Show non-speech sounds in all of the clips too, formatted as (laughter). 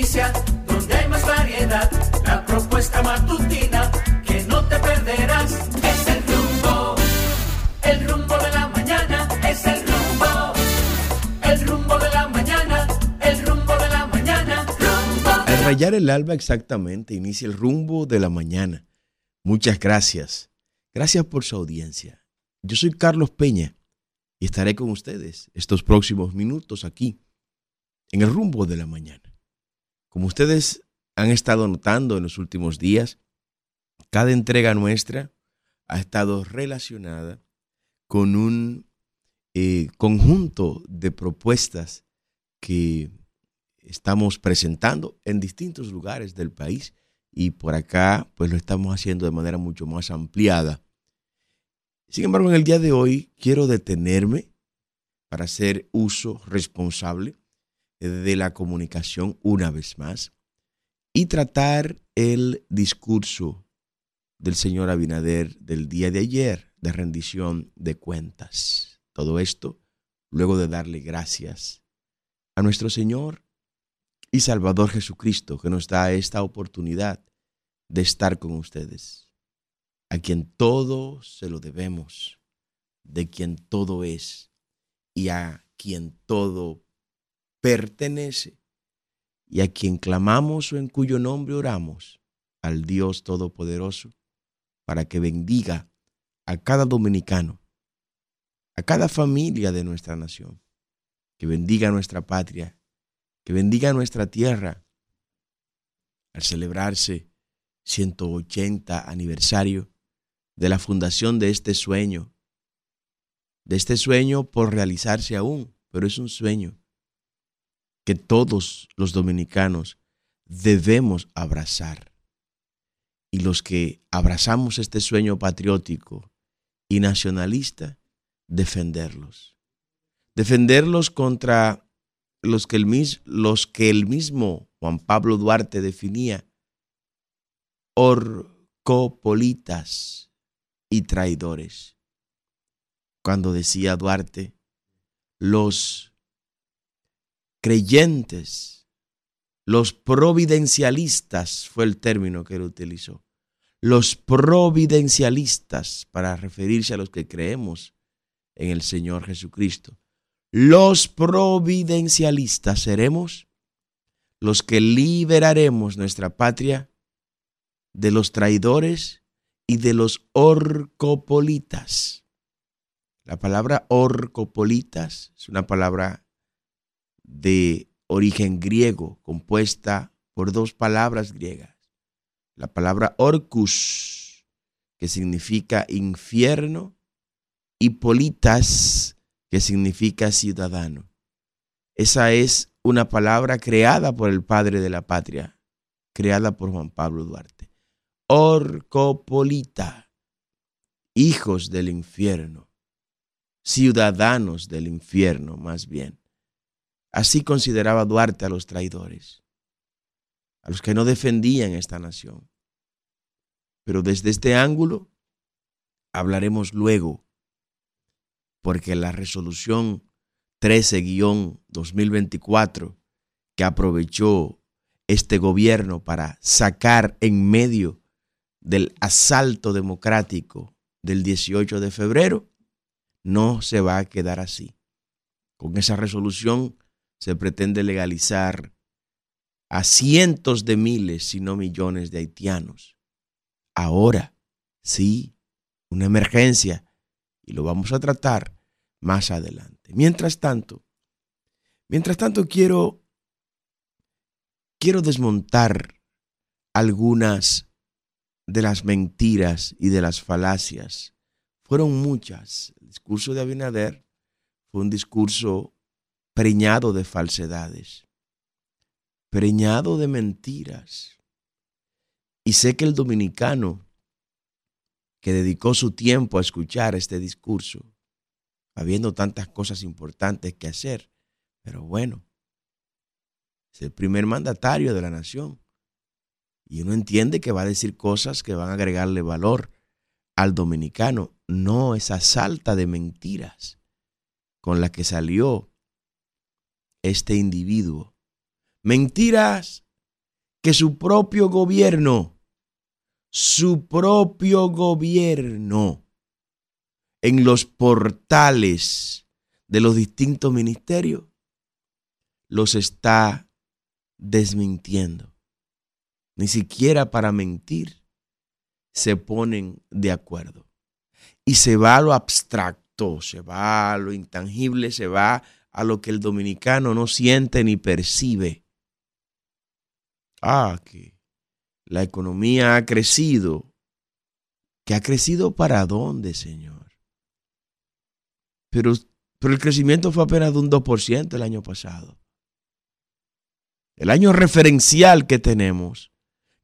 noticias, donde hay más variedad. La propuesta matutina que no te perderás. Es el rumbo, el rumbo de la mañana. Es el rumbo, el rumbo de la mañana. El rumbo de la mañana. Rumbo. Al rayar el alba exactamente inicia el rumbo de la mañana. Muchas gracias. Gracias por su audiencia. Yo soy Carlos Peña y estaré con ustedes estos próximos minutos aquí en el rumbo de la mañana. Como ustedes han estado notando en los últimos días, cada entrega nuestra ha estado relacionada con un eh, conjunto de propuestas que estamos presentando en distintos lugares del país y por acá pues lo estamos haciendo de manera mucho más ampliada. Sin embargo, en el día de hoy quiero detenerme para hacer uso responsable de la comunicación una vez más y tratar el discurso del señor Abinader del día de ayer de rendición de cuentas. Todo esto luego de darle gracias a nuestro Señor y Salvador Jesucristo que nos da esta oportunidad de estar con ustedes, a quien todo se lo debemos, de quien todo es y a quien todo pertenece. Y a quien clamamos o en cuyo nombre oramos, al Dios Todopoderoso, para que bendiga a cada dominicano, a cada familia de nuestra nación, que bendiga nuestra patria, que bendiga nuestra tierra, al celebrarse 180 aniversario de la fundación de este sueño, de este sueño por realizarse aún, pero es un sueño que todos los dominicanos debemos abrazar. Y los que abrazamos este sueño patriótico y nacionalista, defenderlos. Defenderlos contra los que el, los que el mismo Juan Pablo Duarte definía orcopolitas y traidores. Cuando decía Duarte, los creyentes, los providencialistas fue el término que él utilizó. Los providencialistas para referirse a los que creemos en el Señor Jesucristo. Los providencialistas seremos los que liberaremos nuestra patria de los traidores y de los orcopolitas. La palabra orcopolitas es una palabra de origen griego, compuesta por dos palabras griegas. La palabra orcus, que significa infierno, y politas, que significa ciudadano. Esa es una palabra creada por el padre de la patria, creada por Juan Pablo Duarte. Orcopolita, hijos del infierno, ciudadanos del infierno más bien. Así consideraba Duarte a los traidores, a los que no defendían esta nación. Pero desde este ángulo hablaremos luego, porque la resolución 13-2024 que aprovechó este gobierno para sacar en medio del asalto democrático del 18 de febrero, no se va a quedar así. Con esa resolución se pretende legalizar a cientos de miles, si no millones de haitianos. Ahora, sí, una emergencia y lo vamos a tratar más adelante. Mientras tanto, mientras tanto quiero quiero desmontar algunas de las mentiras y de las falacias. Fueron muchas. El discurso de Abinader fue un discurso preñado de falsedades, preñado de mentiras. Y sé que el dominicano que dedicó su tiempo a escuchar este discurso, habiendo tantas cosas importantes que hacer, pero bueno, es el primer mandatario de la nación. Y uno entiende que va a decir cosas que van a agregarle valor al dominicano, no esa salta de mentiras con la que salió este individuo. Mentiras que su propio gobierno, su propio gobierno, en los portales de los distintos ministerios, los está desmintiendo. Ni siquiera para mentir se ponen de acuerdo. Y se va a lo abstracto, se va a lo intangible, se va a lo que el dominicano no siente ni percibe. Ah, que la economía ha crecido. ¿Que ha crecido para dónde, Señor? Pero, pero el crecimiento fue apenas de un 2% el año pasado. El año referencial que tenemos,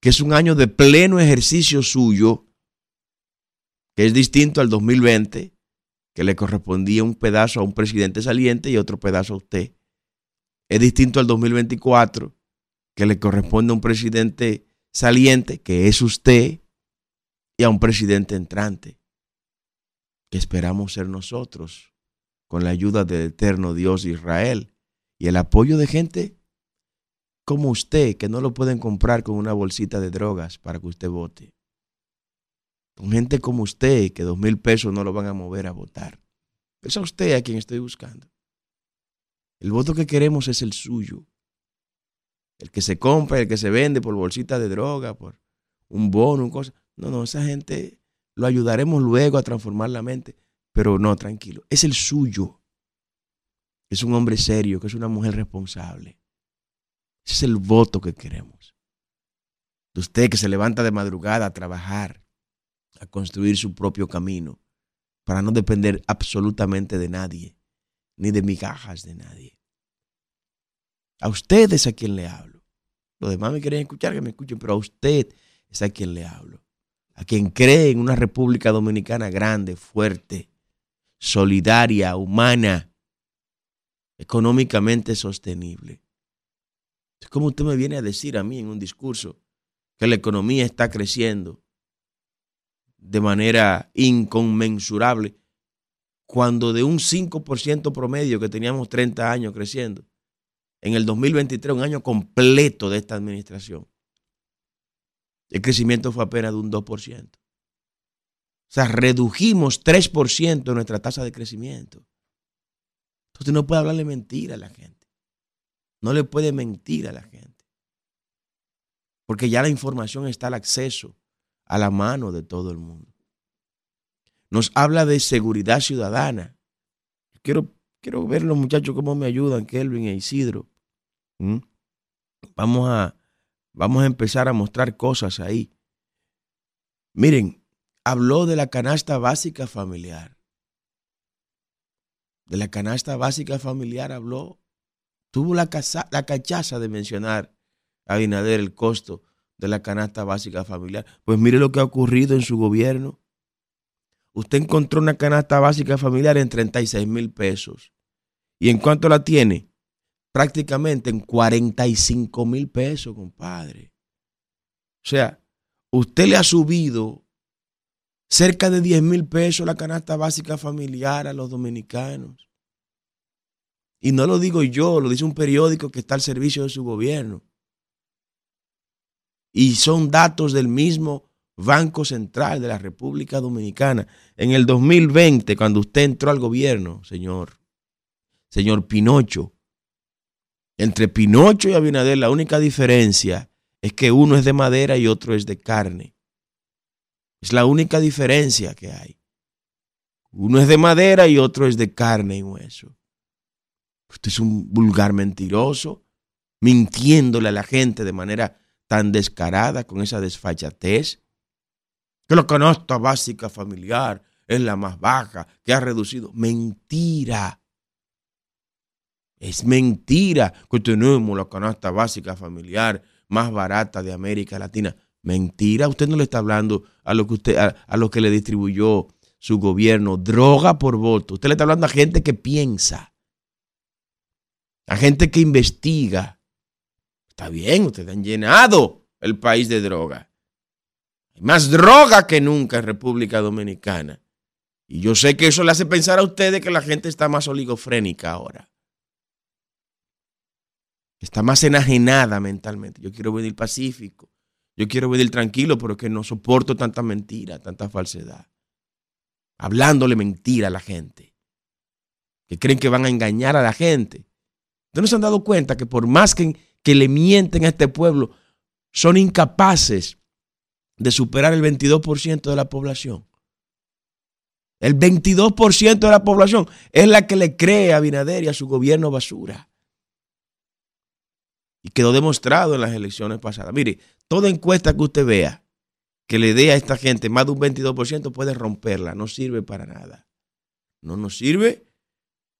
que es un año de pleno ejercicio suyo, que es distinto al 2020, que le correspondía un pedazo a un presidente saliente y otro pedazo a usted. Es distinto al 2024, que le corresponde a un presidente saliente, que es usted, y a un presidente entrante, que esperamos ser nosotros, con la ayuda del eterno Dios Israel y el apoyo de gente como usted, que no lo pueden comprar con una bolsita de drogas para que usted vote. Con gente como usted, que dos mil pesos no lo van a mover a votar. Es a usted a quien estoy buscando. El voto que queremos es el suyo. El que se compra, el que se vende por bolsita de droga, por un bono, un cosa. No, no, esa gente lo ayudaremos luego a transformar la mente. Pero no, tranquilo. Es el suyo. Es un hombre serio, que es una mujer responsable. Ese es el voto que queremos. De usted que se levanta de madrugada a trabajar, a construir su propio camino, para no depender absolutamente de nadie, ni de migajas de nadie. A usted es a quien le hablo. Los demás me quieren escuchar, que me escuchen, pero a usted es a quien le hablo. A quien cree en una República Dominicana grande, fuerte, solidaria, humana, económicamente sostenible. Es como usted me viene a decir a mí en un discurso que la economía está creciendo de manera inconmensurable, cuando de un 5% promedio que teníamos 30 años creciendo, en el 2023, un año completo de esta administración, el crecimiento fue apenas de un 2%. O sea, redujimos 3% nuestra tasa de crecimiento. Entonces no puede hablarle mentira a la gente. No le puede mentir a la gente. Porque ya la información está al acceso a la mano de todo el mundo. Nos habla de seguridad ciudadana. Quiero, quiero ver los muchachos cómo me ayudan, Kelvin e Isidro. ¿Mm? Vamos, a, vamos a empezar a mostrar cosas ahí. Miren, habló de la canasta básica familiar. De la canasta básica familiar habló. Tuvo la, la cachaza de mencionar a Abinader el costo de la canasta básica familiar. Pues mire lo que ha ocurrido en su gobierno. Usted encontró una canasta básica familiar en 36 mil pesos. ¿Y en cuánto la tiene? Prácticamente en 45 mil pesos, compadre. O sea, usted le ha subido cerca de 10 mil pesos la canasta básica familiar a los dominicanos. Y no lo digo yo, lo dice un periódico que está al servicio de su gobierno y son datos del mismo Banco Central de la República Dominicana. En el 2020, cuando usted entró al gobierno, señor, señor Pinocho, entre Pinocho y Abinader la única diferencia es que uno es de madera y otro es de carne. Es la única diferencia que hay. Uno es de madera y otro es de carne y hueso. Usted es un vulgar mentiroso, mintiéndole a la gente de manera tan descarada, con esa desfachatez, que la canasta básica familiar es la más baja, que ha reducido. Mentira. Es mentira que tenemos la canasta básica familiar más barata de América Latina. Mentira, usted no le está hablando a lo que usted a, lo que le distribuyó su gobierno, droga por voto. Usted le está hablando a gente que piensa, a gente que investiga, Está bien, ustedes han llenado el país de droga. Hay más droga que nunca en República Dominicana. Y yo sé que eso le hace pensar a ustedes que la gente está más oligofrénica ahora. está más enajenada mentalmente. Yo quiero vivir pacífico, yo quiero vivir tranquilo, pero que no soporto tanta mentira, tanta falsedad. Hablándole mentira a la gente, que creen que van a engañar a la gente. Ustedes no se han dado cuenta que por más que, que le mienten a este pueblo, son incapaces de superar el 22% de la población. El 22% de la población es la que le cree a Binader y a su gobierno basura. Y quedó demostrado en las elecciones pasadas. Mire, toda encuesta que usted vea que le dé a esta gente más de un 22% puede romperla. No sirve para nada. No nos sirve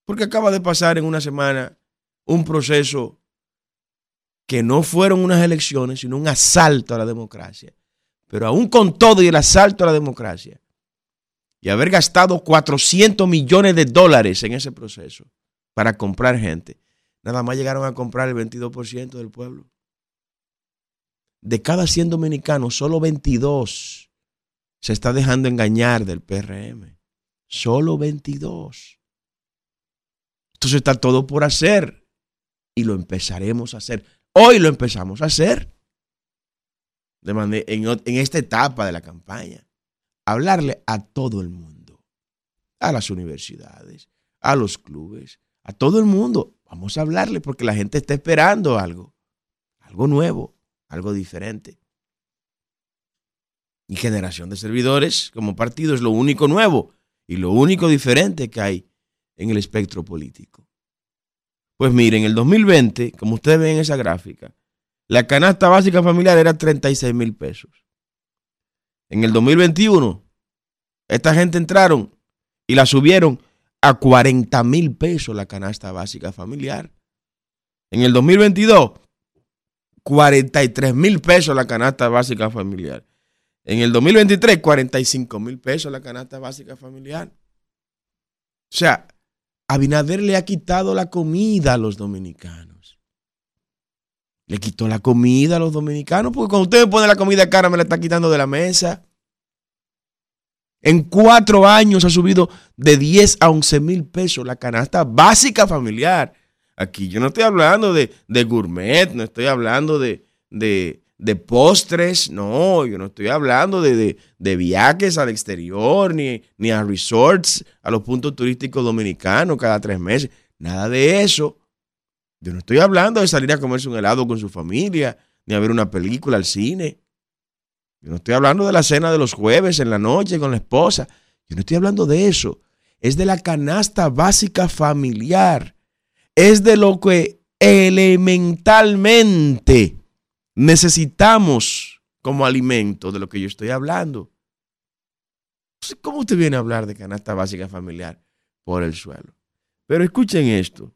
porque acaba de pasar en una semana un proceso que no fueron unas elecciones, sino un asalto a la democracia. Pero aún con todo y el asalto a la democracia, y haber gastado 400 millones de dólares en ese proceso para comprar gente, nada más llegaron a comprar el 22% del pueblo. De cada 100 dominicanos, solo 22 se está dejando engañar del PRM. Solo 22. Entonces está todo por hacer y lo empezaremos a hacer. Hoy lo empezamos a hacer en, en esta etapa de la campaña hablarle a todo el mundo, a las universidades, a los clubes, a todo el mundo. Vamos a hablarle porque la gente está esperando algo, algo nuevo, algo diferente. Y generación de servidores como partido es lo único nuevo y lo único diferente que hay en el espectro político. Pues miren, en el 2020, como ustedes ven en esa gráfica, la canasta básica familiar era 36 mil pesos. En el 2021, esta gente entraron y la subieron a 40 mil pesos la canasta básica familiar. En el 2022, 43 mil pesos la canasta básica familiar. En el 2023, 45 mil pesos la canasta básica familiar. O sea, Abinader le ha quitado la comida a los dominicanos. Le quitó la comida a los dominicanos, porque cuando usted me pone la comida cara, me la está quitando de la mesa. En cuatro años ha subido de 10 a 11 mil pesos la canasta básica familiar. Aquí yo no estoy hablando de, gourmet, no estoy hablando de, de, postres, no, yo no estoy hablando de, viajes al exterior, ni, ni a resorts, a los puntos turísticos dominicanos cada tres meses. Nada de eso. Yo no estoy hablando de salir a comerse un helado con su familia, ni a ver una película al cine. Yo no estoy hablando de la cena de los jueves en la noche con la esposa. Yo no estoy hablando de eso. Es de la canasta básica familiar. Es de lo que elementalmente necesitamos como alimento, de lo que yo estoy hablando. ¿Cómo usted viene a hablar de canasta básica familiar por el suelo? Pero escuchen esto.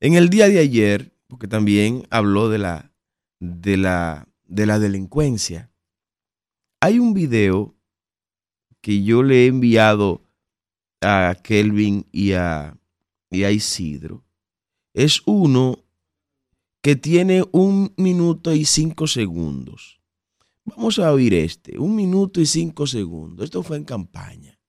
En el día de ayer, porque también habló de la, de la de la delincuencia. Hay un video que yo le he enviado a Kelvin y a, y a Isidro. Es uno que tiene un minuto y cinco segundos. Vamos a oír este, un minuto y cinco segundos. Esto fue en campaña,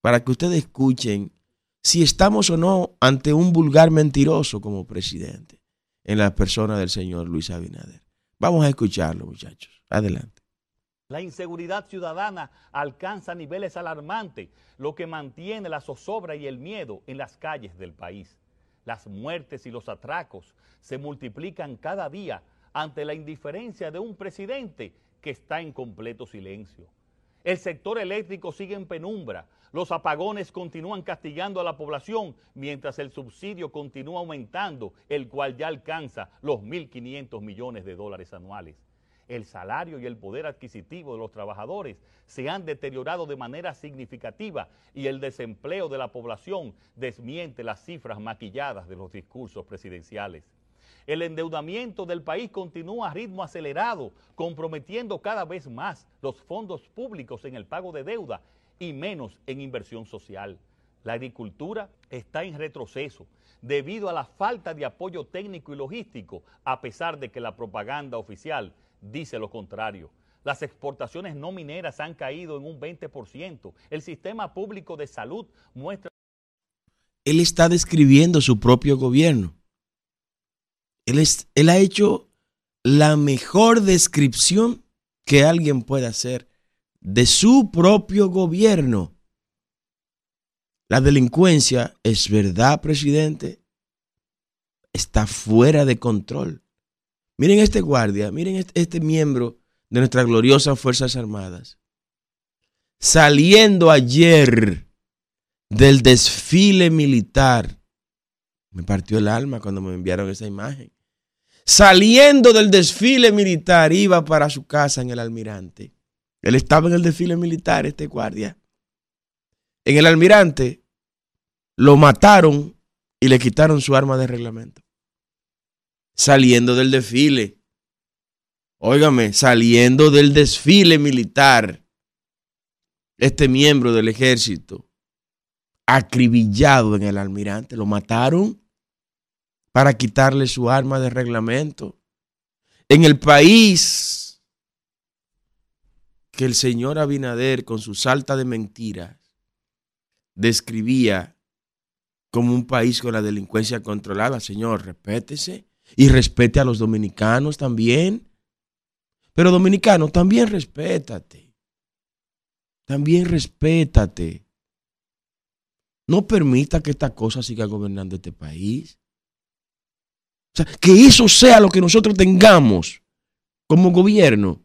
para que ustedes escuchen si estamos o no ante un vulgar mentiroso como presidente en la persona del señor Luis Abinader. Vamos a escucharlo, muchachos. Adelante. La inseguridad ciudadana alcanza niveles alarmantes, lo que mantiene la zozobra y el miedo en las calles del país. Las muertes y los atracos se multiplican cada día ante la indiferencia de un presidente que está en completo silencio. El sector eléctrico sigue en penumbra, los apagones continúan castigando a la población mientras el subsidio continúa aumentando, el cual ya alcanza los 1.500 millones de dólares anuales. El salario y el poder adquisitivo de los trabajadores se han deteriorado de manera significativa y el desempleo de la población desmiente las cifras maquilladas de los discursos presidenciales. El endeudamiento del país continúa a ritmo acelerado, comprometiendo cada vez más los fondos públicos en el pago de deuda y menos en inversión social. La agricultura está en retroceso debido a la falta de apoyo técnico y logístico, a pesar de que la propaganda oficial dice lo contrario. Las exportaciones no mineras han caído en un 20%. El sistema público de salud muestra... Él está describiendo su propio gobierno. Él, es, él ha hecho la mejor descripción que alguien puede hacer de su propio gobierno. La delincuencia, es verdad, presidente, está fuera de control. Miren este guardia, miren este, este miembro de nuestras gloriosas Fuerzas Armadas. Saliendo ayer del desfile militar, me partió el alma cuando me enviaron esa imagen. Saliendo del desfile militar, iba para su casa en el almirante. Él estaba en el desfile militar, este guardia. En el almirante lo mataron y le quitaron su arma de reglamento. Saliendo del desfile. Óigame, saliendo del desfile militar. Este miembro del ejército, acribillado en el almirante, lo mataron para quitarle su arma de reglamento. En el país que el señor Abinader, con su salta de mentiras, describía como un país con la delincuencia controlada. Señor, respétese y respete a los dominicanos también. Pero dominicano, también respétate. También respétate. No permita que esta cosa siga gobernando este país. O sea, que eso sea lo que nosotros tengamos como gobierno.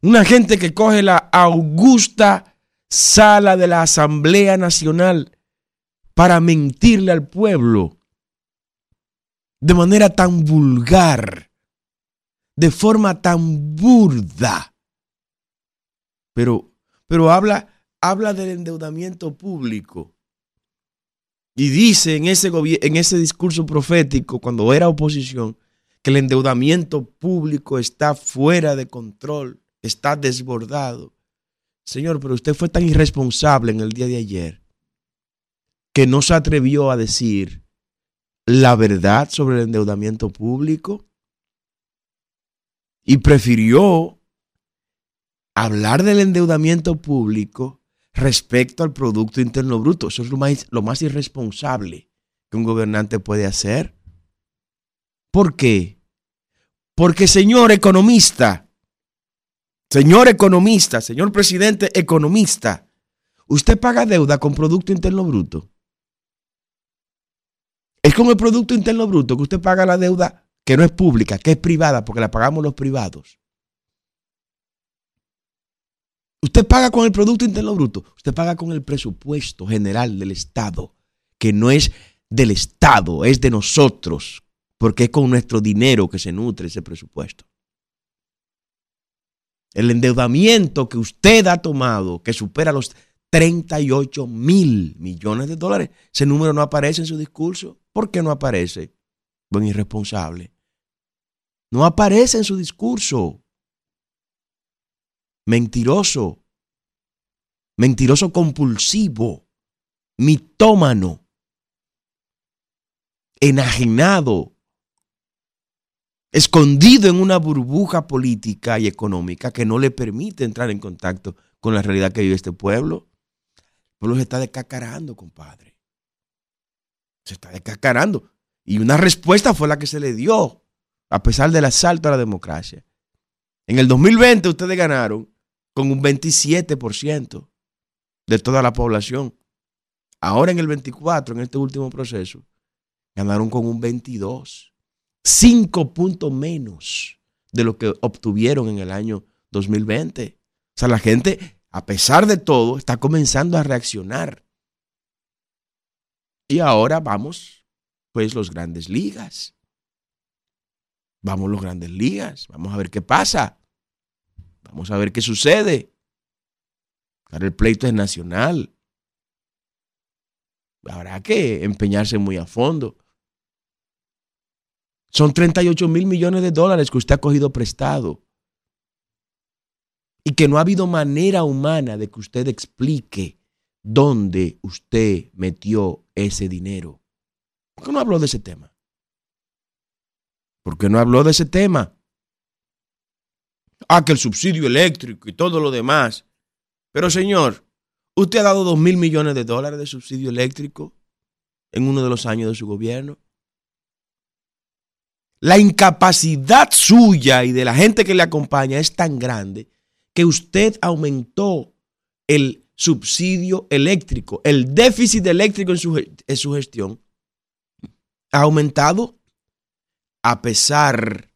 Una gente que coge la augusta sala de la Asamblea Nacional para mentirle al pueblo de manera tan vulgar, de forma tan burda. Pero, pero habla, habla del endeudamiento público. Y dice en ese, en ese discurso profético, cuando era oposición, que el endeudamiento público está fuera de control, está desbordado. Señor, pero usted fue tan irresponsable en el día de ayer que no se atrevió a decir la verdad sobre el endeudamiento público y prefirió hablar del endeudamiento público respecto al Producto Interno Bruto. Eso es lo más, lo más irresponsable que un gobernante puede hacer. ¿Por qué? Porque señor economista, señor economista, señor presidente economista, usted paga deuda con Producto Interno Bruto. Con el Producto Interno Bruto que usted paga la deuda que no es pública, que es privada, porque la pagamos los privados. Usted paga con el Producto Interno Bruto, usted paga con el presupuesto general del Estado, que no es del Estado, es de nosotros, porque es con nuestro dinero que se nutre ese presupuesto. El endeudamiento que usted ha tomado, que supera los 38 mil millones de dólares, ese número no aparece en su discurso. ¿Por qué no aparece? Buen irresponsable. No aparece en su discurso. Mentiroso. Mentiroso compulsivo. Mitómano. Enajenado. Escondido en una burbuja política y económica que no le permite entrar en contacto con la realidad que vive este pueblo. Pueblo se está descacarando, compadre se está descascarando. Y una respuesta fue la que se le dio, a pesar del asalto a la democracia. En el 2020 ustedes ganaron con un 27% de toda la población. Ahora en el 24, en este último proceso, ganaron con un 22. Cinco puntos menos de lo que obtuvieron en el año 2020. O sea, la gente, a pesar de todo, está comenzando a reaccionar. Y ahora vamos, pues, los grandes ligas. Vamos los grandes ligas. Vamos a ver qué pasa. Vamos a ver qué sucede. El pleito es nacional. Habrá que empeñarse muy a fondo. Son 38 mil millones de dólares que usted ha cogido prestado. Y que no ha habido manera humana de que usted explique dónde usted metió ese dinero. ¿Por qué no habló de ese tema? ¿Por qué no habló de ese tema? Ah, que el subsidio eléctrico y todo lo demás. Pero señor, usted ha dado dos mil millones de dólares de subsidio eléctrico en uno de los años de su gobierno. La incapacidad suya y de la gente que le acompaña es tan grande que usted aumentó el subsidio eléctrico, el déficit eléctrico en su, gestión ha aumentado a pesar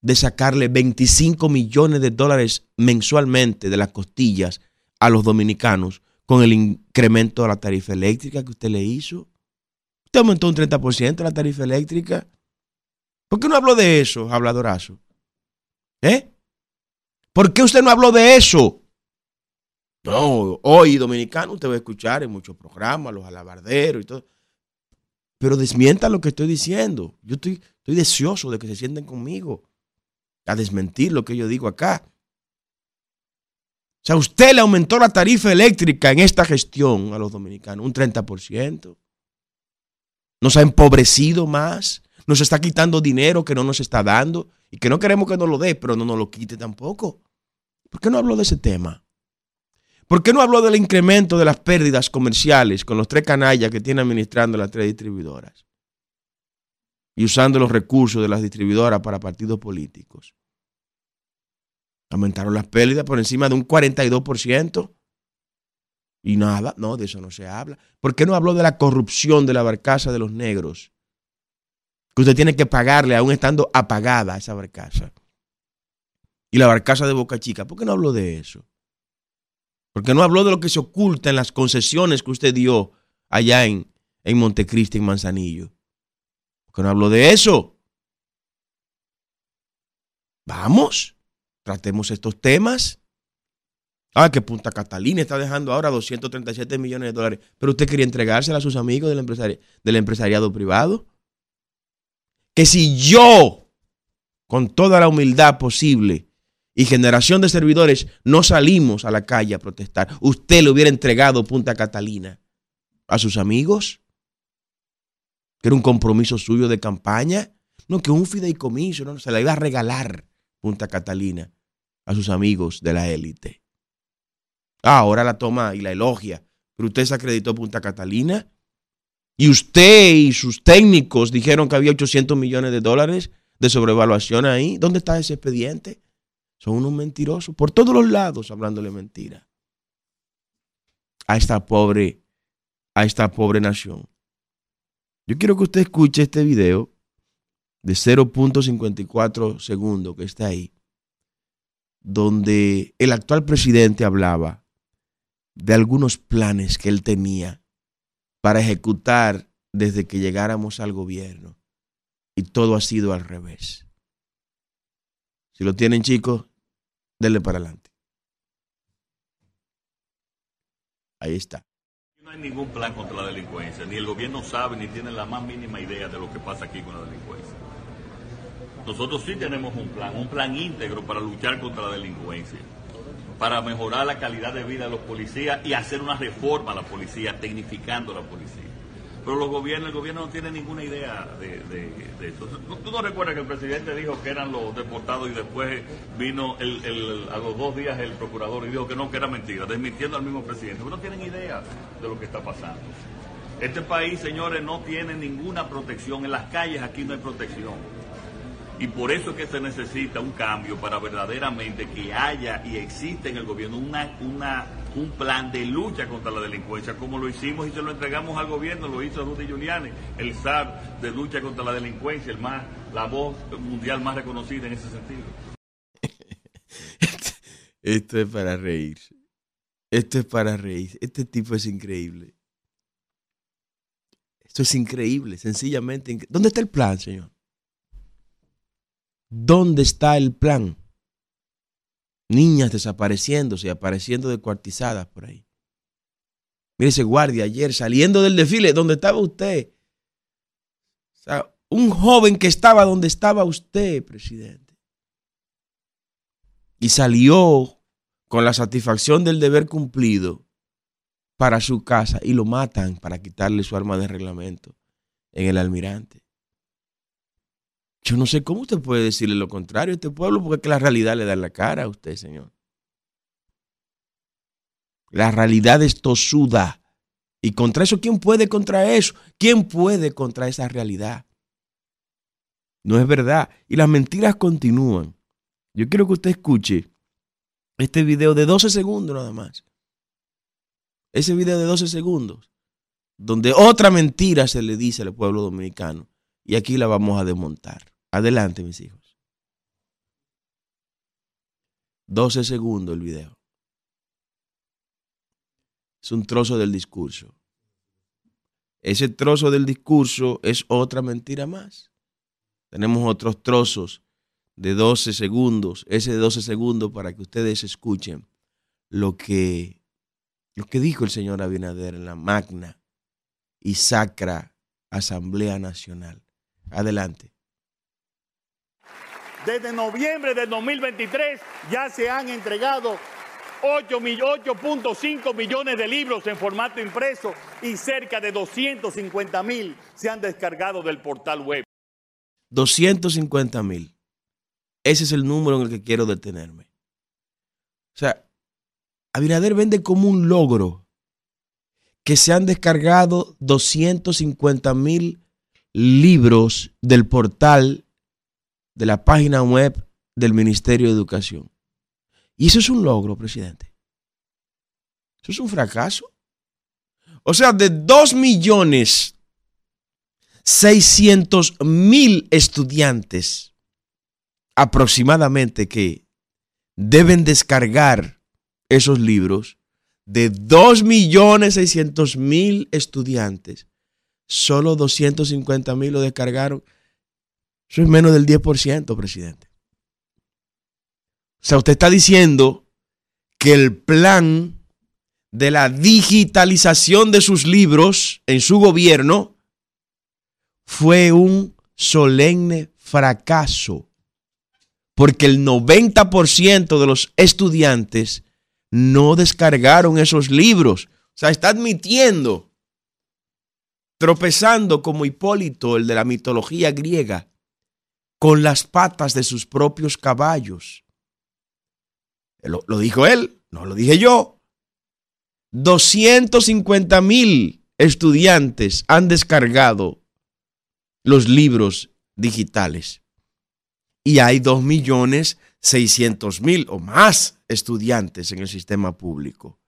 de sacarle 25 millones de dólares mensualmente de las costillas a los dominicanos con el incremento de la tarifa eléctrica que usted le hizo. Usted aumentó un 30% la tarifa eléctrica. ¿Por qué no habló de eso, habladorazo? ¿Eh? ¿Por qué usted no habló de eso? No, hoy dominicano usted va a escuchar en muchos programas, los alabarderos y todo. Pero desmienta lo que estoy diciendo. Yo estoy, estoy deseoso de que se sienten conmigo a desmentir lo que yo digo acá. O sea, usted le aumentó la tarifa eléctrica en esta gestión a los dominicanos un 30%. Nos ha empobrecido más. Nos está quitando dinero que no nos está dando y que no queremos que nos lo dé, pero no nos lo quite tampoco. ¿Por qué no habló de ese tema? ¿Por qué no habló del incremento de las pérdidas comerciales con los tres canallas que tiene administrando las tres distribuidoras? Y usando los recursos de las distribuidoras para partidos políticos. Aumentaron las pérdidas por encima de un 42%. Y nada, no, de eso no se habla. ¿Por qué no habló de la corrupción de la barcaza de los negros? Usted tiene que pagarle aún estando apagada esa barcaza. Y la barcaza de Boca Chica, ¿por qué no habló de eso? ¿Por qué no habló de lo que se oculta en las concesiones que usted dio allá en, en Montecristi, en Manzanillo. ¿Por qué no habló de eso? Vamos, tratemos estos temas. Ah, que Punta Catalina está dejando ahora 237 millones de dólares. Pero usted quería entregársela a sus amigos del empresariado privado. Que si yo, con toda la humildad posible y generación de servidores, no salimos a la calle a protestar, usted le hubiera entregado Punta Catalina a sus amigos. Que era un compromiso suyo de campaña. No, que un fideicomiso, no, se la iba a regalar Punta Catalina a sus amigos de la élite. Ah, ahora la toma y la elogia. Pero usted se acreditó Punta Catalina. Y usted y sus técnicos dijeron que había 800 millones de dólares de sobrevaluación ahí. ¿Dónde está ese expediente? Son unos mentirosos. Por todos los lados hablándole mentira. A esta pobre, a esta pobre nación. Yo quiero que usted escuche este video de 0.54 segundos que está ahí, donde el actual presidente hablaba de algunos planes que él tenía para ejecutar desde que llegáramos al gobierno. Y todo ha sido al revés. Si lo tienen chicos, denle para adelante. Ahí está. No hay ningún plan contra la delincuencia, ni el gobierno sabe ni tiene la más mínima idea de lo que pasa aquí con la delincuencia. Nosotros sí tenemos un plan, un plan íntegro para luchar contra la delincuencia, para mejorar la calidad de vida de los policías y hacer una reforma a la policía, tecnificando la policía. Pero los gobiernos, el gobierno no tiene ninguna idea de, de, de eso. ¿Tú no recuerdas que el presidente dijo que eran los deportados y después vino el, el, a los dos días el procurador y dijo que no, que era mentira, desmintiendo al mismo presidente? Pero no tienen idea de lo que está pasando. Este país, señores, no tiene ninguna protección. En las calles aquí no hay protección. Y por eso es que se necesita un cambio para verdaderamente que haya y exista en el gobierno una, un plan de lucha contra la delincuencia, como lo hicimos y se lo entregamos al gobierno, lo hizo Rudy Giuliani, el SAR de lucha contra la delincuencia, el más, la voz mundial más reconocida en ese sentido. (laughs) Esto es para reírse. Esto es para reír. Este tipo es increíble. Esto es increíble, sencillamente. ¿Dónde está el plan, señor? ¿Dónde está el plan? Niñas desapareciéndose y apareciendo descuartizadas por ahí. Mire ese guardia ayer saliendo del desfile, ¿dónde estaba usted? O sea, un joven que estaba donde estaba usted, presidente. Y salió con la satisfacción del deber cumplido para su casa y lo matan para quitarle su arma de reglamento en el almirante. Yo no sé cómo usted puede decirle lo contrario a este pueblo, porque es que la realidad le da la cara a usted, señor. La realidad es tosuda. Y contra eso, ¿quién puede contra eso? ¿Quién puede contra esa realidad? No es verdad. Y las mentiras continúan. Yo quiero que usted escuche este video de 12 segundos nada más. Ese video de 12 segundos, donde otra mentira se le dice al pueblo dominicano. Y aquí la vamos a desmontar. Adelante, mis hijos. 12 segundos el video. Es un trozo del discurso. Ese trozo del discurso es otra mentira más. Tenemos otros trozos de 12 segundos, ese de 12 segundos para que ustedes escuchen lo que, lo que dijo el señor Abinader en la magna y sacra Asamblea Nacional. Adelante. Desde noviembre del 2023 ya se han entregado 8.5 millones de libros en formato impreso y cerca de 250 mil se han descargado del portal web. 250 mil. Ese es el número en el que quiero detenerme. O sea, Abinader vende como un logro que se han descargado 250 mil libros del portal de la página web del Ministerio de Educación. Y eso es un logro, presidente. Eso es un fracaso. O sea, de 2 millones 600 mil estudiantes aproximadamente que deben descargar esos libros, de 2 millones 600 mil estudiantes, solo 250 mil lo descargaron. Eso es menos del 10%, presidente. O sea, usted está diciendo que el plan de la digitalización de sus libros en su gobierno fue un solemne fracaso, porque el 90% de los estudiantes no descargaron esos libros. O sea, está admitiendo, tropezando como Hipólito, el de la mitología griega, con las patas de sus propios caballos. Lo, dijo él, no lo dije yo. 250 mil estudiantes han descargado los libros digitales. Y hay 2 millones 600 mil o más estudiantes en el sistema público.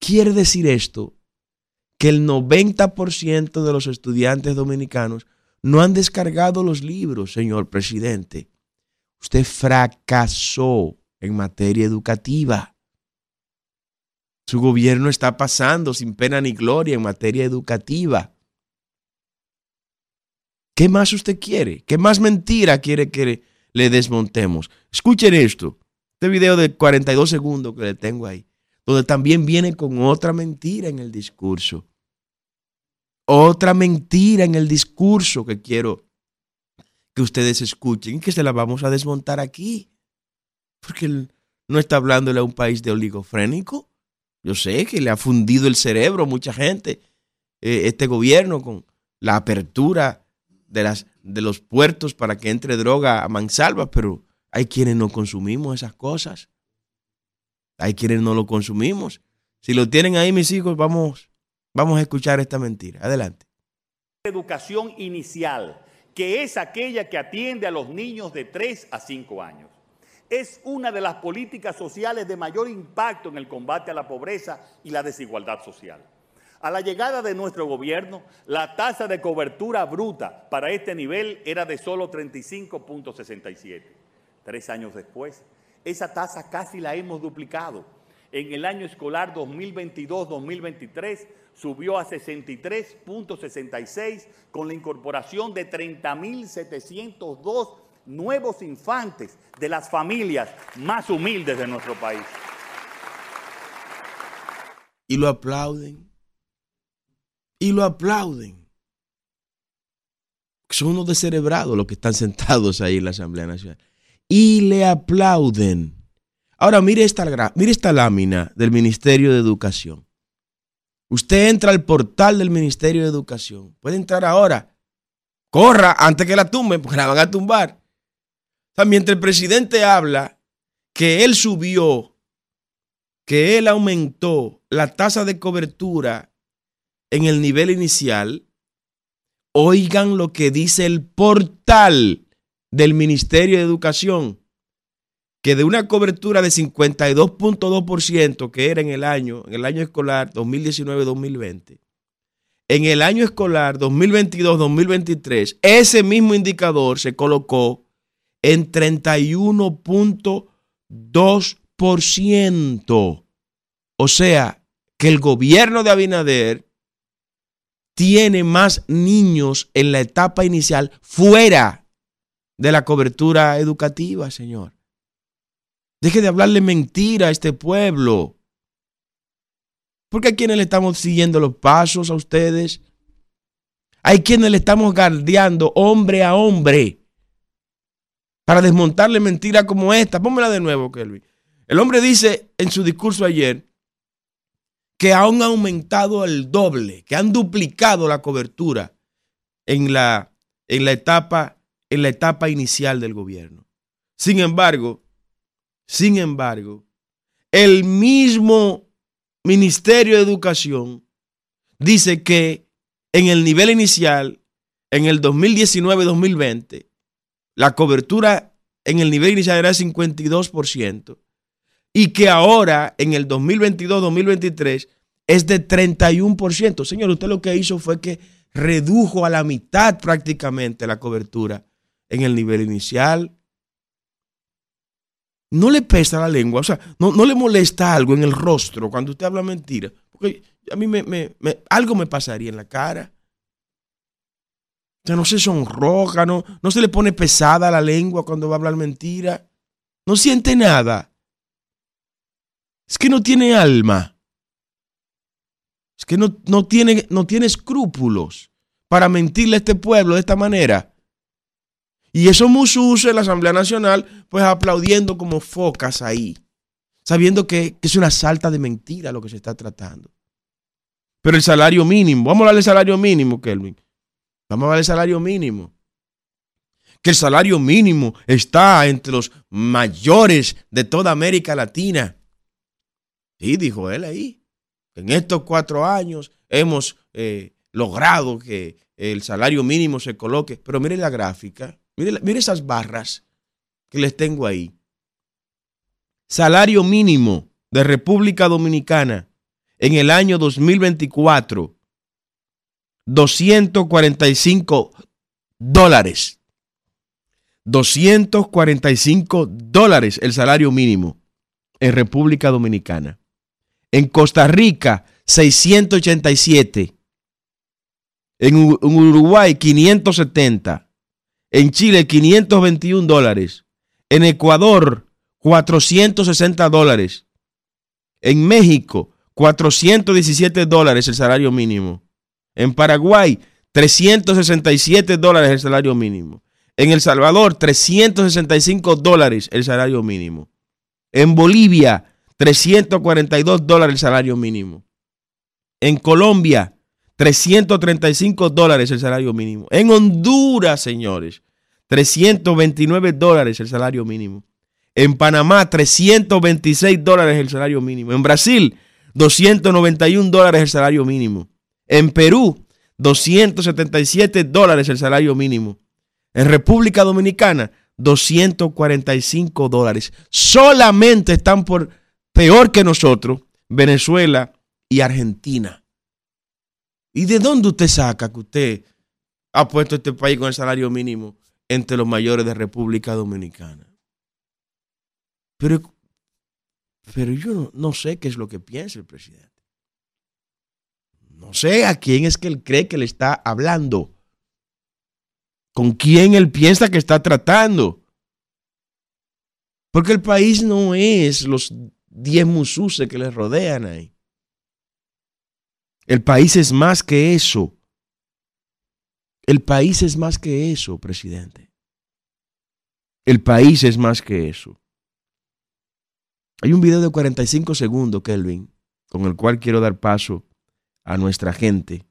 Quiere decir esto que el 90% de los estudiantes dominicanos no han descargado los libros, señor presidente. Usted fracasó en materia educativa. Su gobierno está pasando sin pena ni gloria en materia educativa. ¿Qué más usted quiere? ¿Qué más mentira quiere que le desmontemos? Escuchen esto. Este video de 42 segundos que le tengo ahí, donde también viene con otra mentira en el discurso. Otra mentira en el discurso que quiero que ustedes escuchen y que se la vamos a desmontar aquí. Porque no está hablándole a un país de oligofrénico. Yo sé que le ha fundido el cerebro a mucha gente eh, este gobierno con la apertura de, de los puertos para que entre droga a mansalva, pero hay quienes no consumimos esas cosas. Hay quienes no lo consumimos. Si lo tienen ahí mis hijos, vamos, vamos a escuchar esta mentira. Adelante. Educación inicial, que es aquella que atiende a los niños de 3 a 5 años es una de las políticas sociales de mayor impacto en el combate a la pobreza y la desigualdad social. A la llegada de nuestro gobierno, la tasa de cobertura bruta para este nivel era de solo 35.67. Tres años después, esa tasa casi la hemos duplicado. En el año escolar 2022-2023 subió a 63.66 con la incorporación de 30.702 nuevos infantes de las familias más humildes de nuestro país. Y lo aplauden. Y lo aplauden. Son unos descerebrados los que están sentados ahí en la Asamblea Nacional. Y le aplauden. Ahora mire esta, mire esta lámina del Ministerio de Educación. Usted entra al portal del Ministerio de Educación. Puede entrar ahora. Corra antes que la tumben, porque la van a tumbar. Mientras el presidente habla que él subió, que él aumentó la tasa de cobertura en el nivel inicial, Oigan lo que dice el portal del Ministerio de Educación, que de una cobertura de 52.2% que era en el año, en el año escolar 2019-2020, en el año escolar 2022-2023, ese mismo indicador se colocó en 31.2%. O sea, que el gobierno de Abinader tiene más niños en la etapa inicial fuera de la cobertura educativa, Señor. Deje de hablarle mentira a este pueblo. Porque a quienes le estamos siguiendo los pasos a ustedes. Hay quienes le estamos guardiando hombre a hombre para desmontarle mentiras como esta. Pónmela de nuevo, Kelvin. El hombre dice en su discurso ayer que han aumentado el doble, que han duplicado la cobertura en la, en la, etapa, en la etapa inicial del gobierno. Sin embargo, sin embargo, el mismo Ministerio de Educación dice que en el nivel inicial, en el 2019-2020, la cobertura en el nivel inicial era 52% y que ahora en el 2022-2023 es de 31%. Señor, usted lo que hizo fue que redujo a la mitad prácticamente la cobertura en el nivel inicial. No le pesa la lengua, o sea, no, no le molesta algo en el rostro cuando usted habla mentira. Porque a mí me, algo me pasaría en la cara. O sea, no se sonroja, no, no se le pone pesada la lengua cuando va a hablar mentira. No siente nada. Es que no tiene alma. Es que no, no, tiene, no tiene escrúpulos para mentirle a este pueblo de esta manera. Y esos musus en la Asamblea Nacional, pues aplaudiendo como focas ahí, sabiendo que, que, es una salta de mentira lo que se está tratando. Pero el salario mínimo, vamos a hablar del salario mínimo, Kelvin. Vamos a hablar del salario mínimo. Que el salario mínimo está entre los mayores de toda América Latina. Sí, dijo él ahí. En estos cuatro años hemos eh, logrado que el salario mínimo se coloque. Pero mire la gráfica, mire, mire esas barras que les tengo ahí. Salario mínimo de República Dominicana en el año 2024, 245 dólares. 245 dólares el salario mínimo en República Dominicana. En Costa Rica, 687. En Uruguay, 570. En Chile, 521 dólares. En Ecuador, 460 dólares. En México, 417 dólares el salario mínimo. En Paraguay, 367 dólares el salario mínimo. En El Salvador, 365 dólares el salario mínimo. En Bolivia, 342 dólares el salario mínimo. En Colombia, 335 dólares el salario mínimo. En Honduras, señores, 329 dólares el salario mínimo. En Panamá, 326 dólares el salario mínimo. En Brasil, 291 dólares el salario mínimo. En Perú, 277 dólares el salario mínimo. En República Dominicana, 245 dólares. Solamente están por peor que nosotros, Venezuela y Argentina. ¿Y de dónde usted saca que usted ha puesto este país con el salario mínimo entre los mayores de República Dominicana? Pero, pero yo no, no sé qué es lo que piensa el presidente. No sé a quién es que él cree que le está hablando. ¿Con quién él piensa que está tratando? Porque el país no es los 10 mususes que le rodean ahí. El país es más que eso. El país es más que eso, presidente. El país es más que eso. Hay un video de 45 segundos, Kelvin, con el cual quiero dar paso a nuestra gente,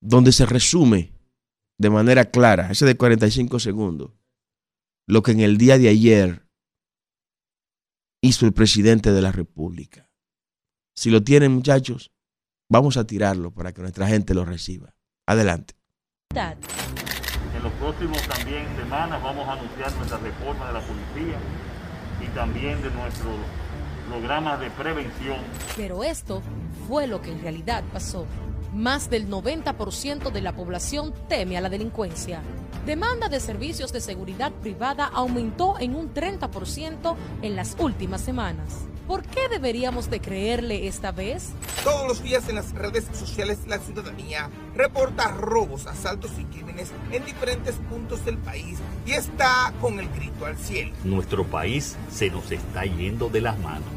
donde se resume de manera clara, ese de 45 segundos, lo que en el día de ayer hizo el presidente de la República. Si lo tienen, muchachos, vamos a tirarlo para que nuestra gente lo reciba. Adelante. En los próximos también semanas vamos a anunciar nuestra reforma de la policía y también de nuestros programas de prevención. Pero esto fue lo que en realidad pasó. Más del 90% de la población teme a la delincuencia. Demanda de servicios de seguridad privada aumentó en un 30% en las últimas semanas. ¿Por qué deberíamos de creerle esta vez? Todos los días en las redes sociales la ciudadanía reporta robos, asaltos y crímenes en diferentes puntos del país y está con el grito al cielo. Nuestro país se nos está yendo de las manos.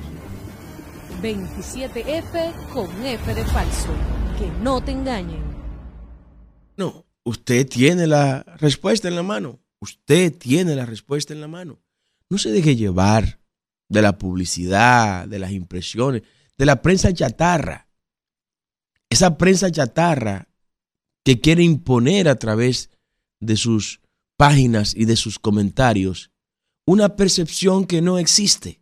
27F con F de falso. Que no te engañen. No, usted tiene la respuesta en la mano. Usted tiene la respuesta en la mano. No se deje llevar de la publicidad, de las impresiones, de la prensa chatarra. Esa prensa chatarra que quiere imponer a través de sus páginas y de sus comentarios una percepción que no existe.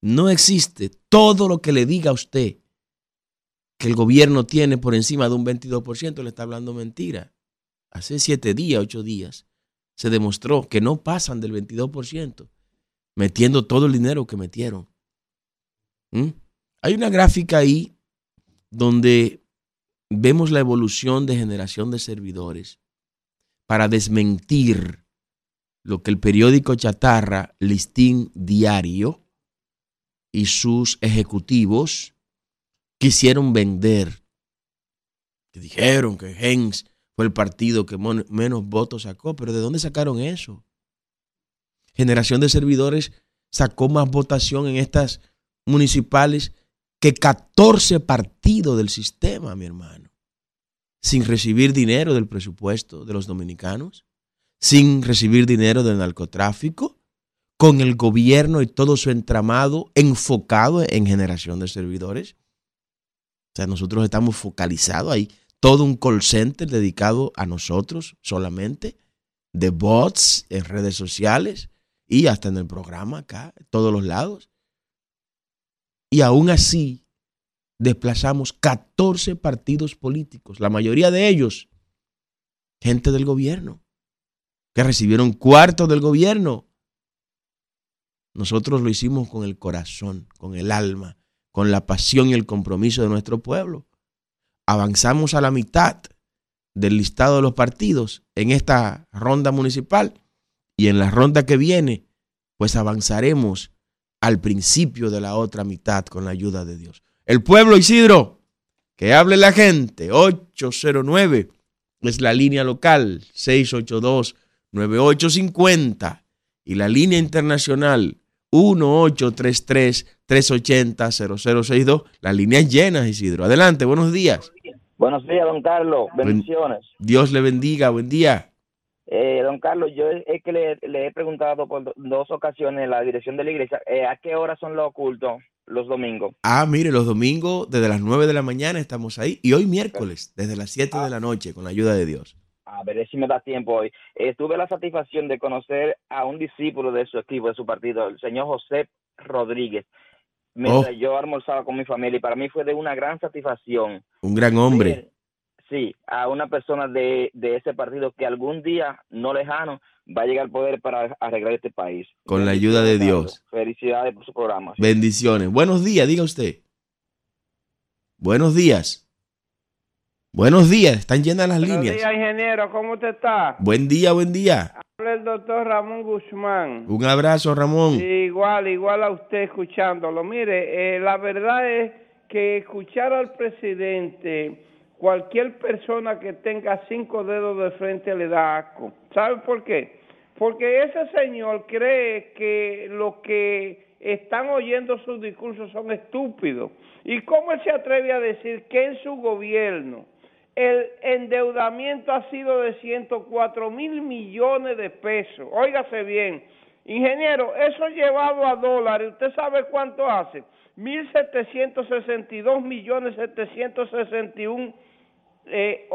No existe. Todo lo que le diga a usted que el gobierno tiene por encima de un 22% le está hablando mentira. Hace siete días, ocho días, se demostró que no pasan del 22%, metiendo todo el dinero que metieron. ¿Mm? Hay una gráfica ahí donde vemos la evolución de generación de servidores para desmentir lo que el periódico Chatarra, Listín Diario y sus ejecutivos quisieron vender. Dijeron que Hens fue el partido que menos votos sacó, pero ¿de dónde sacaron eso? Generación de servidores sacó más votación en estas municipales que 14 partidos del sistema, mi hermano, sin recibir dinero del presupuesto de los dominicanos, sin recibir dinero del narcotráfico, con el gobierno y todo su entramado enfocado en generación de servidores. O sea, nosotros estamos focalizados ahí, todo un call center dedicado a nosotros solamente, de bots en redes sociales y hasta en el programa acá, todos los lados. Y aún así, desplazamos 14 partidos políticos, la mayoría de ellos, gente del gobierno, que recibieron cuartos del gobierno. Nosotros lo hicimos con el corazón, con el alma, con la pasión y el compromiso de nuestro pueblo. Avanzamos a la mitad del listado de los partidos en esta ronda municipal y en la ronda que viene, pues avanzaremos al principio de la otra mitad con la ayuda de Dios. El pueblo Isidro, que hable la gente, 809 es la línea local, 682-9850 y la línea internacional 1833-380-0062. Las líneas llenas, Isidro. Adelante, buenos días. Buenos días, don Carlos. Bendiciones. Dios le bendiga, buen día. Eh, don Carlos, yo es que le, he preguntado por dos ocasiones en la dirección de la iglesia, eh, ¿a qué hora son los ocultos los domingos? Ah, mire, los domingos desde las 9 de la mañana estamos ahí y hoy miércoles desde las 7 de la noche con la ayuda de Dios. A ver si me da tiempo hoy. Eh, tuve la satisfacción de conocer a un discípulo de su equipo, de su partido, el señor José Rodríguez. Mientras oh. yo almorzaba con mi familia y para mí fue de una gran satisfacción. Un gran hombre sí, a una persona de, de ese partido que algún día, no lejano, va a llegar al poder para arreglar este país. Con la ayuda de Dios. Felicidades por su programa. Bendiciones. Buenos días, diga usted. Buenos días. Buenos días, están llenas las líneas. Buenos días, ingeniero, ¿cómo usted está? Buen día, buen día. Habla el doctor Ramón Guzmán. Un abrazo, Ramón. igual, igual a usted escuchándolo. Mire, eh, la verdad es que escuchar al presidente cualquier persona que tenga cinco dedos de frente le da asco. ¿Sabe por qué? Porque ese señor cree que lo que están oyendo sus discursos son estúpidos. ¿Y cómo él se atreve a decir que en su gobierno el endeudamiento ha sido de 104 mil millones de pesos? Óigase bien, ingeniero, eso llevado a dólares, ¿usted sabe cuánto hace? 1.762 millones 761 eh,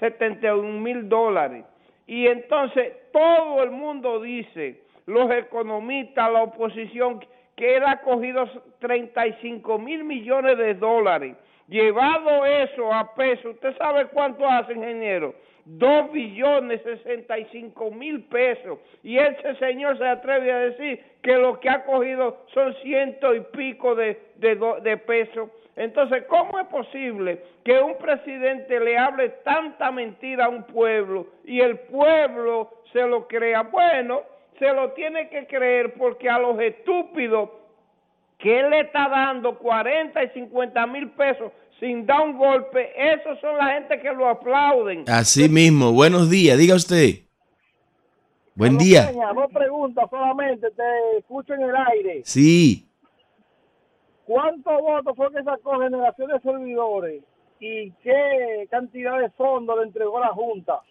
71 mil dólares. Y entonces todo el mundo dice, los economistas, la oposición, que él ha cogido 35 mil millones de dólares Llevado eso a peso, ¿usted sabe cuánto hace, ingeniero? Dos billones sesenta y cinco mil pesos. Y ese señor se atreve a decir que lo que ha cogido son ciento y pico de, de, de pesos. Entonces, ¿cómo es posible que un presidente le hable tanta mentira a un pueblo y el pueblo se lo crea? Bueno, se lo tiene que creer porque a los estúpidos que él le está dando 40 y 50 mil pesos sin dar un golpe, esos son la gente que lo aplauden. Así mismo, buenos días, diga usted. Buen día. Dos preguntas solamente, te escucho en el aire. Sí. ¿Cuántos votos fue que sacó Generación de Servidores y qué cantidad de fondos le entregó la Junta?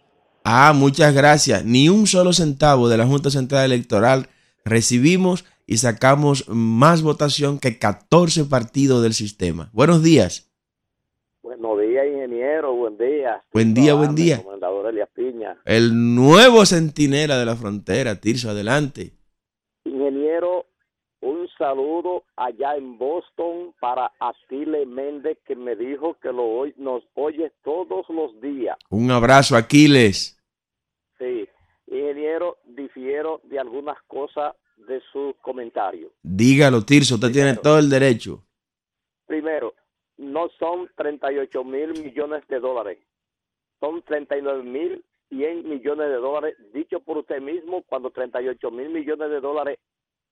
Ah, muchas gracias. Ni un solo centavo de la Junta Central Electoral recibimos y sacamos más votación que 14 partidos del sistema. Buenos días. Buenos días, ingeniero. Buen día. Buen día, buen día. Comandador Elias Piña. El nuevo centinela de la frontera, Tirso, adelante. Ingeniero, saludo allá en Boston para Atile Méndez que me dijo que lo oy- nos oye todos los días. Un abrazo, Aquiles. Sí, ingeniero, difiero de algunas cosas de sus comentarios. Dígalo, Tirso, usted tiene todo el derecho. Primero, no son 38 mil millones de dólares, son 39 mil 100 millones de dólares, dicho por usted mismo, cuando 38 mil millones de dólares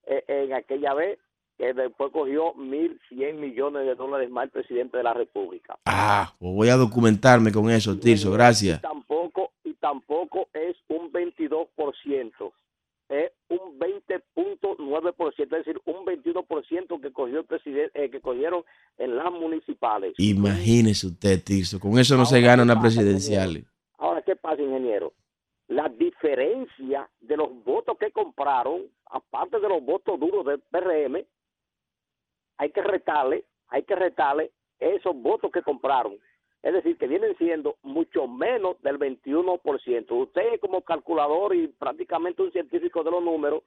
en aquella vez, que después cogió 1.100 millones de dólares más el presidente de la República. Ah, pues voy a documentarme con eso, Tirso, gracias. Y tampoco, y tampoco es un 22%, es un 20.9%, es decir, un 21% que cogió el presidente, eh, que cogieron en las municipales. Imagínese usted, Tirso, con eso no se gana una presidencial. Ahora, ¿qué pasa, ingeniero? La diferencia de los votos que compraron, de los votos duros del PRM, hay que retarle, hay que retarle esos votos que compraron. Es decir, que vienen siendo mucho menos del 21%. Usted como calculador y prácticamente un científico de los números,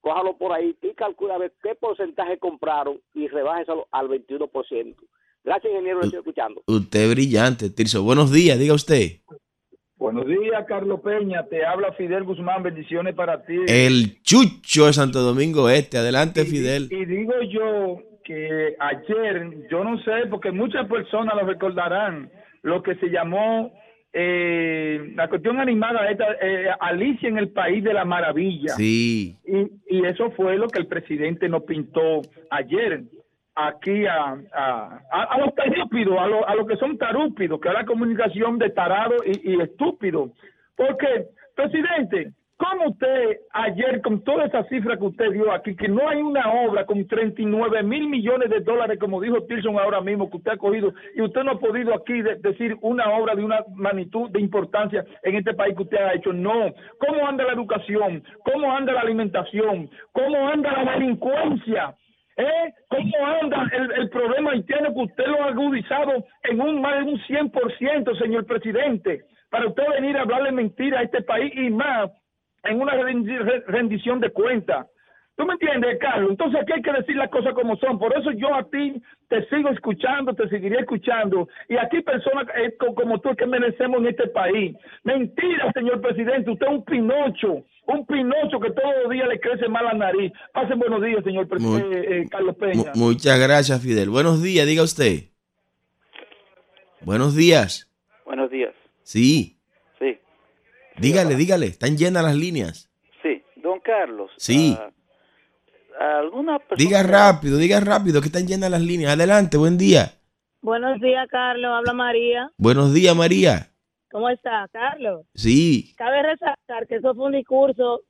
cójalo por ahí y calcula a ver qué porcentaje compraron y rebájeselo al 21%. Gracias, ingeniero, lo estoy escuchando. Usted es brillante, Tirso. Buenos días, diga usted. Buenos días, Carlos Peña. Te habla Fidel Guzmán. Bendiciones para ti. El chucho de Santo Domingo Este. Adelante, Fidel. Y digo yo que ayer, yo no sé, porque muchas personas lo recordarán, lo que se llamó eh, la cuestión animada esta, eh, Alicia en el País de la Maravilla. Sí. Y, y eso fue lo que el presidente nos pintó ayer aquí a, a, a, los tarúpidos, a, lo- a los que son tarúpidos, que es la comunicación de tarado y, estúpido. Porque, presidente, ¿cómo usted ayer, con toda esa cifra que usted dio aquí, que no hay una obra con 39 mil millones de dólares, como dijo Tilson ahora mismo, que usted ha cogido, y usted no ha podido aquí de- decir una obra de una magnitud de importancia en este país que usted ha hecho? No. ¿Cómo anda la educación? ¿Cómo anda la alimentación? ¿Cómo anda la delincuencia? ¿Eh? ¿Cómo anda el, el problema haitiano que usted lo ha agudizado en un más de un 100%, señor presidente? Para usted venir a hablarle mentira a este país y más en una rendi- re- rendición de cuentas. ¿Tú me entiendes, Carlos? Entonces aquí hay que decir las cosas como son. Por eso yo a ti te sigo escuchando, te seguiré escuchando. Y aquí personas eh, co- como tú que merecemos en este país. Mentira, señor presidente. Usted es un pinocho. Un pinocho que todos los días le crece más la nariz. Pasen buenos días, señor presidente, eh, Carlos Mu- Peña. muchas gracias, Fidel. Buenos días, diga usted. Buenos días. Buenos días. Sí. Sí, Dígale, dígale. Están llenas las líneas. sí. Don Carlos. Sí. ah, ¿Alguna persona... Diga rápido, diga rápido, que están llenas las líneas. Adelante, buen día. Buenos días, Carlos. Habla María. Buenos días, María. ¿Cómo está, Carlos? Sí. Cabe resaltar que eso fue un discurso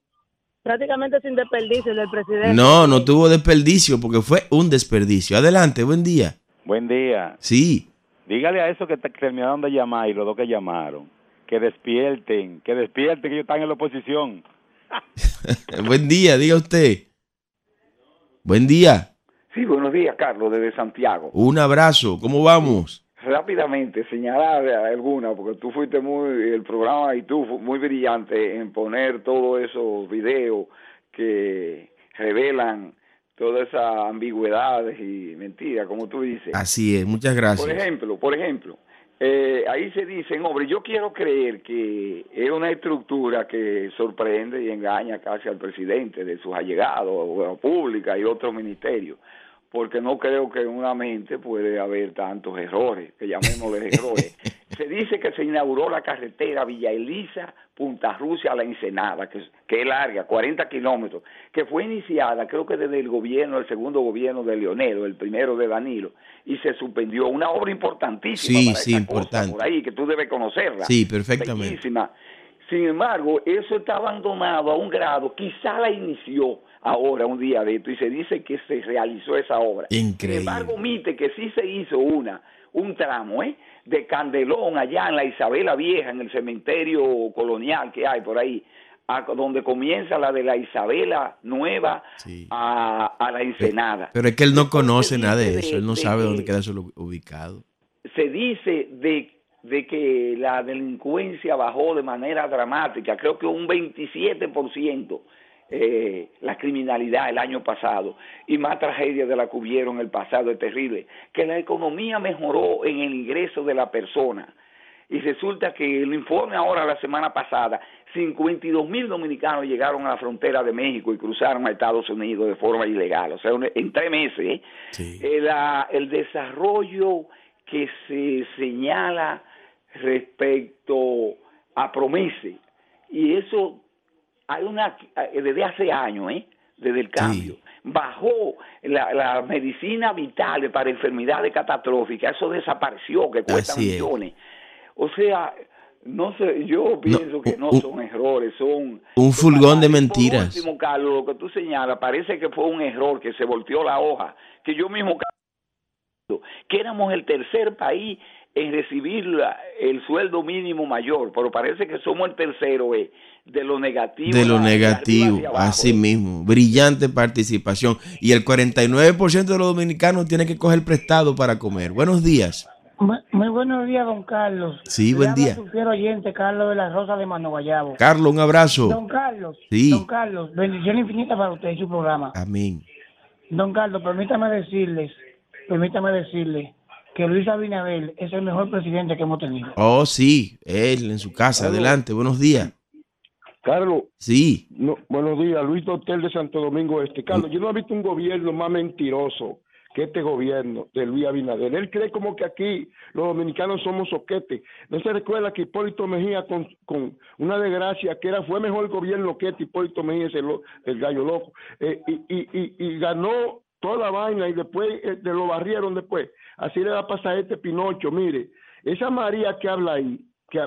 prácticamente sin desperdicio del presidente. No, no tuvo desperdicio porque fue un desperdicio. Adelante, buen día. Buen día. Sí. Dígale a esos que te- terminaron de llamar y los dos que llamaron, que despierten, que despierten, que ellos están en la oposición. (laughs) buen día, diga usted. Buen día. Sí, buenos días, Carlos, desde Santiago. Un abrazo. ¿Cómo vamos? Rápidamente, señalar alguna, porque tú fuiste muy, el programa y tú muy brillante en poner todos esos videos que revelan todas esas ambigüedades y mentiras, como tú dices. Así es, muchas Por gracias. ejemplo, por ejemplo, eh, ahí se dicen, hombre, yo quiero creer que es una estructura que sorprende y engaña casi al presidente de sus allegados, o pública y otros ministerios, porque no creo que en una mente puede haber tantos errores, que llamémosle errores. (laughs) se dice que se inauguró la carretera Villa Elisa, Punta Rusia a la Ensenada, que, es- que es larga, 40 kilómetros, que fue iniciada creo que desde el gobierno, el segundo gobierno de Leonel, el primero de Danilo, y se suspendió. Una obra importantísima Sí, para sí, importante. por ahí, que tú debes conocerla. Sí, perfectamente. Bellísima. Sin embargo, eso está abandonado a un grado, quizá la inició ahora un día de esto y se dice que se realizó esa obra. Increíble. Sin embargo, omite que sí se hizo una, un tramo, ¿eh? De Candelón allá en la Isabela Vieja, en el cementerio colonial que hay por ahí, a- donde comienza la de la Isabela Nueva a, a la Ensenada. Pero es que él no conoce nada de eso, él no de sabe dónde queda eso ubicado. se dice de, de que la delincuencia bajó de manera dramática, creo que un 27% eh, la criminalidad el año pasado y más tragedias de la que hubieron el pasado, es terrible, que la economía mejoró en el ingreso de la persona. Y resulta que el informe ahora, la semana pasada, 52 mil dominicanos llegaron a la frontera de México y cruzaron a Estados Unidos de forma ilegal. O sea, en tres meses. ¿eh? Eh, la- el desarrollo que se señala respecto a Promese. Y eso hay una, eh, desde hace años, ¿eh? desde el cambio. Bajó la, la medicina vital para enfermedades catastróficas, eso desapareció, que cuesta Así es. millones. O sea, no sé, yo pienso que no son errores, son Un fulgón de por mentiras. último, Carlos, lo que tú señalas, parece que fue un error, que se volteó la hoja, que yo mismo que éramos el tercer país en recibir la- el sueldo mínimo mayor, pero parece que somos el tercero eh, de lo negativo. De lo negativo, hacia abajo. así mismo. Brillante participación. Y el 49% de los dominicanos tiene que coger prestado para comer. Buenos días. Muy, muy buenos días, don Carlos. Sí, Le buen día. su fiel oyente, Carlos de la Rosa de Mano Guayabo. Carlos, un abrazo. Don Carlos. Sí. Don Carlos, bendición infinita para usted y su programa. Amén. Don Carlos, permítame decirles, permítame decirle que Luis Abinader es el mejor presidente que hemos tenido. Oh, sí, él en su casa. Adelante, buenos días. Carlos. Sí. No, buenos días, Luis Dotel de Santo Domingo Este. Carlos, yo no he visto un gobierno más mentiroso que este gobierno de Luis Abinader. Él cree como que aquí los dominicanos somos soquetes. No se recuerda que Hipólito Mejía con, con una desgracia que era fue mejor gobierno que este Hipólito Mejía, ese lo- el gallo loco. Eh, y, y, y, y ganó toda la vaina y después eh, de lo barrieron después. Así le va a pasar a este Pinocho. Mire, esa María que habla ahí, que,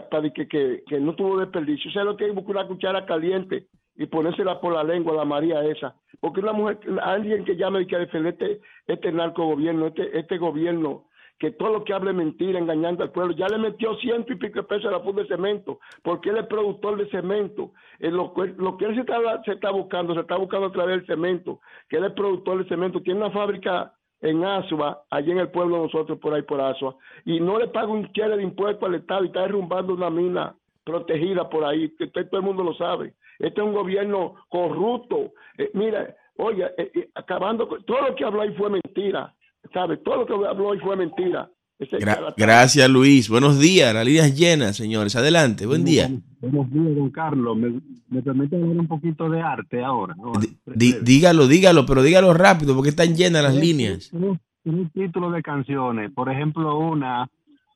que, que, no tuvo desperdicio, o sea, lo que hay buscar una cuchara caliente y ponérsela por la lengua la María esa. Porque una mujer, alguien que llame y que defender este, este narco gobierno, este, este gobierno, que todo lo que hable mentira, engañando al pueblo, ya le metió ciento y pico de pesos a la funda de cemento, porque él es productor de cemento. Eh, lo, que- lo que él se está, se está buscando, se está buscando a través del cemento, que él es productor de cemento, tiene una fábrica en Asua, allí en el pueblo de nosotros, por ahí por Asua, y no le paga un chévere de impuesto al Estado y está derrumbando una mina protegida por ahí, que todo el mundo lo sabe. Este es un gobierno corrupto. Eh, mira, oye, eh, eh, acabando con todo lo que habló ahí fue mentira, ¿sabes? Todo lo que habló ahí fue mentira. Gra- gracias, Luis. Buenos días. La línea es llena, señores. Adelante, buen día. Buenos días, don Carlos. ¿Me, me permite hablar un poquito de arte ahora? dígalo, dígalo, pero dígalo rápido porque están llenas las líneas. Un título de canciones. Por ejemplo, una,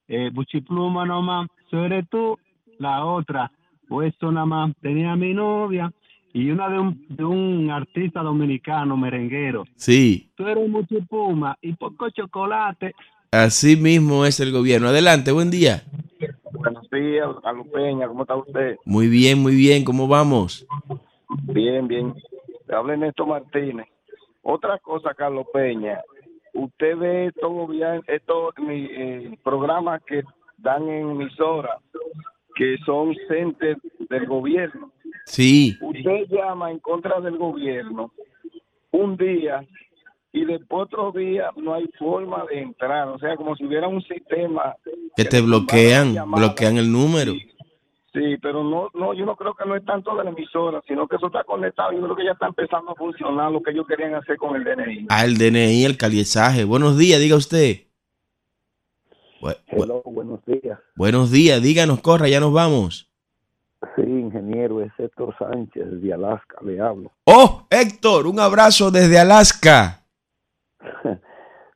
eh, Buchipluma nomás, ¿so eres tú? La otra, Puesto nada más, tenía mi novia. Y una de un, de un artista dominicano, merenguero. Sí, Tú eres Buchipuma y poco chocolate. Así mismo es el gobierno. Adelante, buen día. Buenos días, Carlos Peña, ¿cómo está usted? Muy bien, muy bien. ¿Cómo vamos? Bien, bien. Le habla Néstor Martínez. Otra cosa, Carlos Peña, usted ve estos estos eh, programas que dan en emisora, que son centers del gobierno. Sí, Usted llama en contra del gobierno un día y después otro día no hay forma de entrar. O sea, como si hubiera un sistema que te bloquean, bloquean el número. Sí, pero no, no, yo no creo que no es tanto de la emisora, sino que eso está conectado. Yo creo que ya está empezando a funcionar lo que ellos querían hacer con el DNI. Ah, el DNI, el caliezaje. Buenos días, diga usted. Bu- bu- Hello, buenos días. buenos días, díganos, corra, ya nos vamos. Sí, ingeniero, es Héctor Sánchez de Alaska, le hablo. Oh, Héctor, un abrazo desde Alaska. (laughs)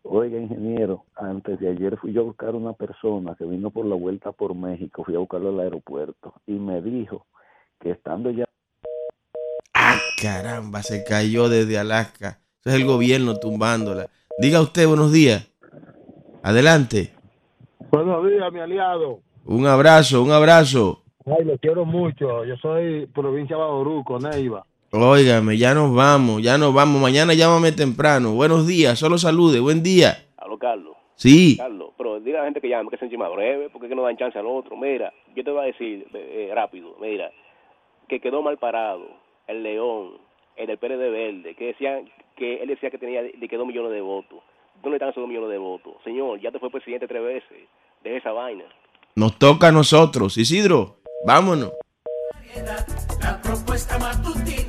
Oiga, ingeniero, antes de ayer fui yo a buscar una persona que vino por la vuelta por México, fui a buscarlo al aeropuerto y me dijo que estando ya Caramba, se cayó desde Alaska. Eso es el gobierno tumbándola. Diga usted, buenos días. Adelante. Buenos días, mi aliado. Un abrazo, un abrazo. Ay, lo quiero mucho. Yo soy provincia de Badoruco, Neiva. Óigame, ya nos vamos, ya nos vamos. Mañana llámame temprano. Buenos días, solo salude. Buen día. Aló, Carlos. Sí. Carlos, pero dile a la gente que llame, que se encima breve, porque es que no dan chance al otro. Mira, yo te voy a decir eh, rápido, mira, que quedó mal parado el León, el del PRD Verde, que decían que él decía que tenía de que dos millones de votos. ¿Dónde están esos dos millones de votos? Señor, ya te fue presidente tres veces. Deje esa vaina. Nos toca a nosotros. Isidro, vámonos. La propuesta matutina